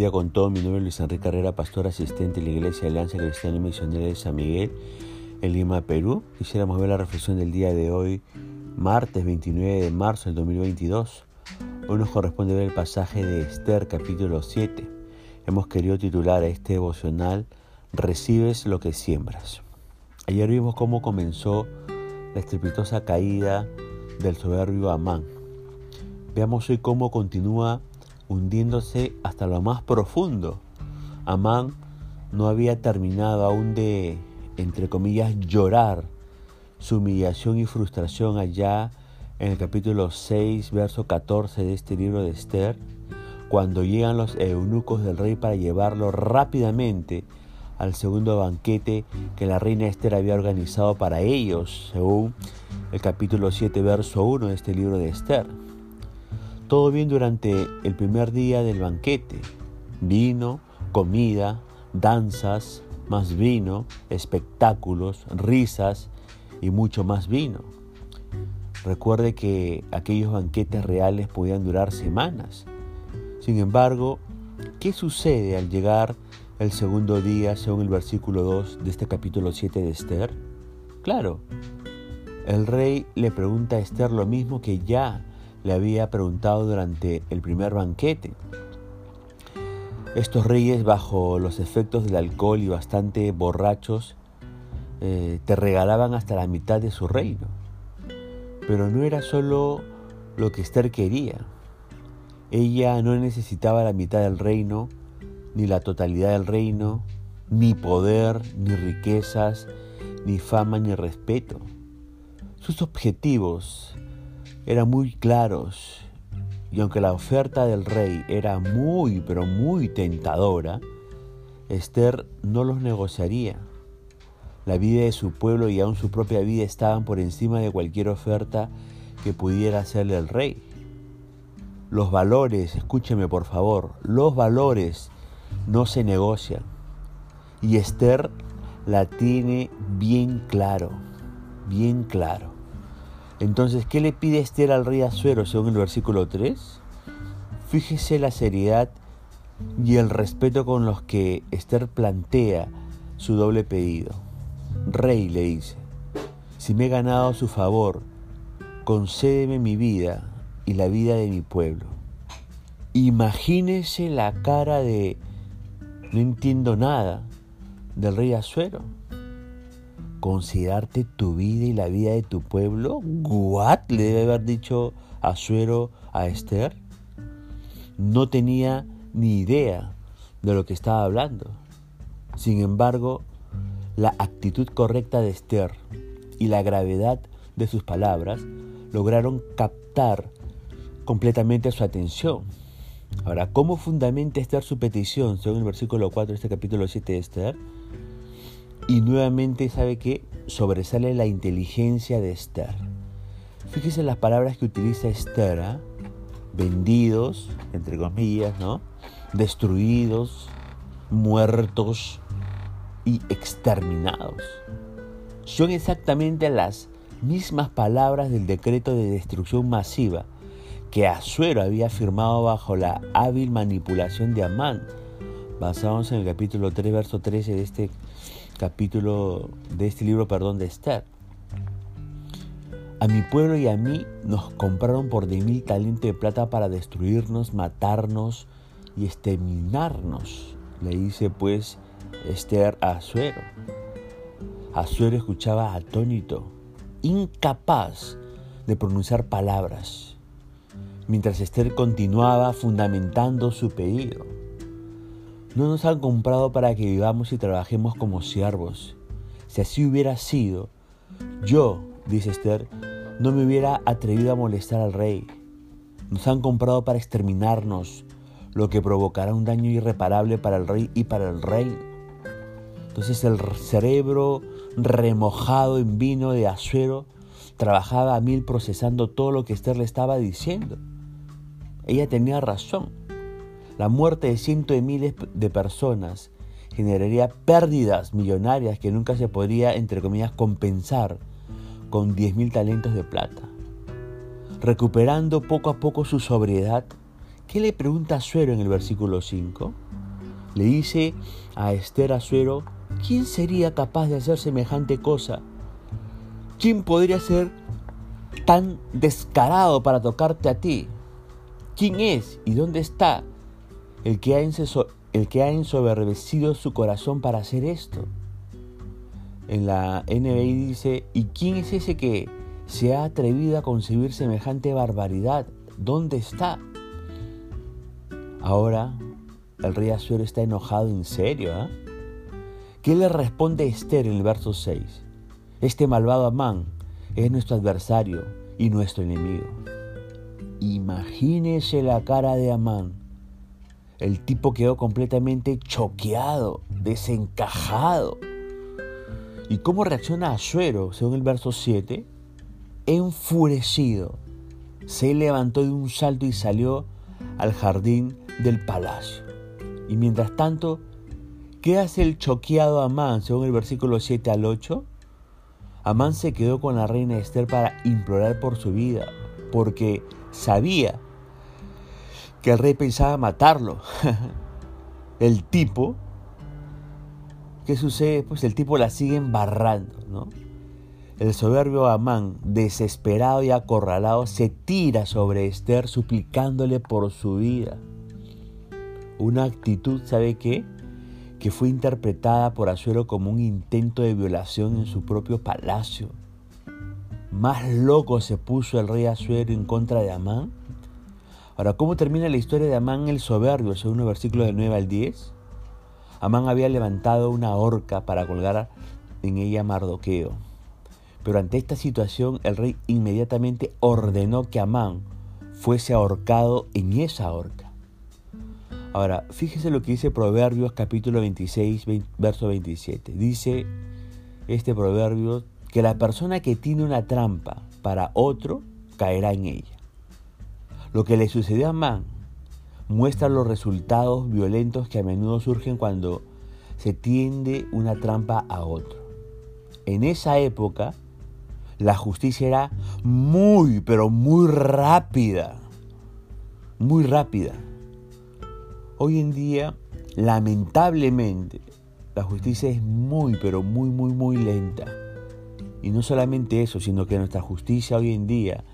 día con todo. Mi nombre es Luis Enrique Carrera, pastor asistente de la Iglesia Alianza Cristiana y Misionera de San Miguel, en Lima, Perú. Quisiéramos ver la reflexión del día de hoy, martes 29 de marzo del 2022. Hoy nos corresponde ver el pasaje de Esther, capítulo 7. Hemos querido titular a este devocional Recibes lo que siembras. Ayer vimos cómo comenzó la estrepitosa caída del soberbio Amán. Veamos hoy cómo continúa hundiéndose hasta lo más profundo. Amán no había terminado aún de, entre comillas, llorar su humillación y frustración allá en el capítulo 6, verso 14 de este libro de Esther, cuando llegan los eunucos del rey para llevarlo rápidamente al segundo banquete que la reina Esther había organizado para ellos, según el capítulo 7, verso 1 de este libro de Esther. Todo bien durante el primer día del banquete. Vino, comida, danzas, más vino, espectáculos, risas y mucho más vino. Recuerde que aquellos banquetes reales podían durar semanas. Sin embargo, ¿qué sucede al llegar el segundo día según el versículo 2 de este capítulo 7 de Esther? Claro, el rey le pregunta a Esther lo mismo que ya le había preguntado durante el primer banquete. Estos reyes, bajo los efectos del alcohol y bastante borrachos, eh, te regalaban hasta la mitad de su reino. Pero no era solo lo que Esther quería. Ella no necesitaba la mitad del reino, ni la totalidad del reino, ni poder, ni riquezas, ni fama, ni respeto. Sus objetivos eran muy claros y aunque la oferta del rey era muy, pero muy tentadora, Esther no los negociaría. La vida de su pueblo y aún su propia vida estaban por encima de cualquier oferta que pudiera hacerle el rey. Los valores, escúcheme por favor, los valores no se negocian. Y Esther la tiene bien claro, bien claro. Entonces, ¿qué le pide Esther al rey Azuero según el versículo 3? Fíjese la seriedad y el respeto con los que Esther plantea su doble pedido. Rey le dice, si me he ganado su favor, concédeme mi vida y la vida de mi pueblo. Imagínese la cara de no entiendo nada del rey Azuero considerarte tu vida y la vida de tu pueblo? ¿What? Le debe haber dicho Azuero a Esther. No tenía ni idea de lo que estaba hablando. Sin embargo, la actitud correcta de Esther y la gravedad de sus palabras lograron captar completamente su atención. Ahora, ¿cómo fundamenta Esther su petición según el versículo 4 de este capítulo 7 de Esther? Y nuevamente, ¿sabe que Sobresale la inteligencia de Esther. Fíjese las palabras que utiliza Esther. ¿ah? Vendidos, entre comillas, ¿no? Destruidos, muertos y exterminados. Son exactamente las mismas palabras del decreto de destrucción masiva que Azuero había firmado bajo la hábil manipulación de Amán, basados en el capítulo 3, verso 13 de este capítulo de este libro, perdón, de Esther. A mi pueblo y a mí nos compraron por de mil talentos de plata para destruirnos, matarnos y exterminarnos. Le dice pues Esther a Azuero. Azuero escuchaba atónito, incapaz de pronunciar palabras, mientras Esther continuaba fundamentando su pedido. No nos han comprado para que vivamos y trabajemos como siervos. Si así hubiera sido, yo, dice Esther, no me hubiera atrevido a molestar al rey. Nos han comprado para exterminarnos, lo que provocará un daño irreparable para el rey y para el reino. Entonces el cerebro remojado en vino de azuero trabajaba a mil procesando todo lo que Esther le estaba diciendo. Ella tenía razón. La muerte de cientos de miles de personas generaría pérdidas millonarias que nunca se podría, entre comillas, compensar con 10.000 talentos de plata. Recuperando poco a poco su sobriedad, ¿qué le pregunta Suero en el versículo 5? Le dice a Esther Azuero, ¿quién sería capaz de hacer semejante cosa? ¿Quién podría ser tan descarado para tocarte a ti? ¿Quién es y dónde está el que ha, ensoberbecido su corazón para hacer esto? En la NBI dice, ¿y quién es ese que se ha atrevido a concebir semejante barbaridad? ¿Dónde está? Ahora el rey Azuero está enojado en serio. ¿eh? ¿Qué le responde Esther en el verso 6? Este malvado Amán es nuestro adversario y nuestro enemigo. Imagínese la cara de Amán. El tipo quedó completamente choqueado, desencajado. ¿Y cómo reacciona Azuero, según el verso 7? Enfurecido. Se levantó de un salto y salió al jardín del palacio. Y mientras tanto, ¿qué hace el choqueado Amán según el versículo 7 al 8? Amán se quedó con la reina Esther para implorar por su vida, porque sabía que el rey pensaba matarlo. el tipo, ¿qué sucede? Pues el tipo la sigue embarrando, ¿no? El soberbio Amán, desesperado y acorralado, se tira sobre Esther suplicándole por su vida. Una actitud, ¿sabe qué? Que fue interpretada por Azuero como un intento de violación en su propio palacio. Más loco se puso el rey Azuero en contra de Amán. Ahora, ¿cómo termina la historia de Amán el soberbio, según los versículos del 9 al 10? Amán había levantado una horca para colgar en ella Mardoqueo. Pero ante esta situación, el rey inmediatamente ordenó que Amán fuese ahorcado en esa horca. Ahora, fíjese lo que dice Proverbios capítulo 26, verso 27. Dice este proverbio que la persona que tiene una trampa para otro caerá en ella. Lo que le sucedió a Man muestra los resultados violentos que a menudo surgen cuando se tiende una trampa a otro. En esa época, la justicia era muy, pero muy rápida. Muy rápida. Hoy en día, lamentablemente, la justicia es muy, pero muy, muy, muy lenta. Y no solamente eso, sino que nuestra justicia hoy en día,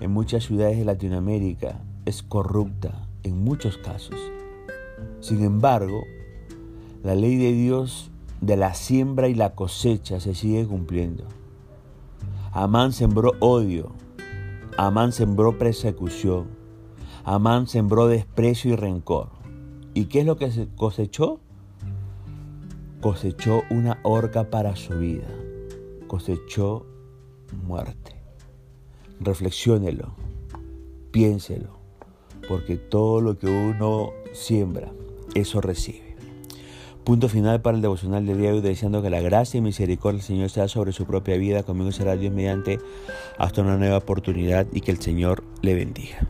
en muchas ciudades de Latinoamérica, es corrupta en muchos casos. Sin embargo, la ley de Dios de la siembra y la cosecha se sigue cumpliendo. Amán sembró odio, Amán sembró persecución, Amán sembró desprecio y rencor. ¿Y qué es lo que cosechó? Cosechó una horca para su vida. Cosechó muerte. Reflexiónelo, piénselo, porque todo lo que uno siembra, eso recibe. Punto final para el devocional de hoy, deseando que la gracia y misericordia del Señor sea sobre su propia vida. Conmigo será Dios mediante hasta una nueva oportunidad y que el Señor le bendiga.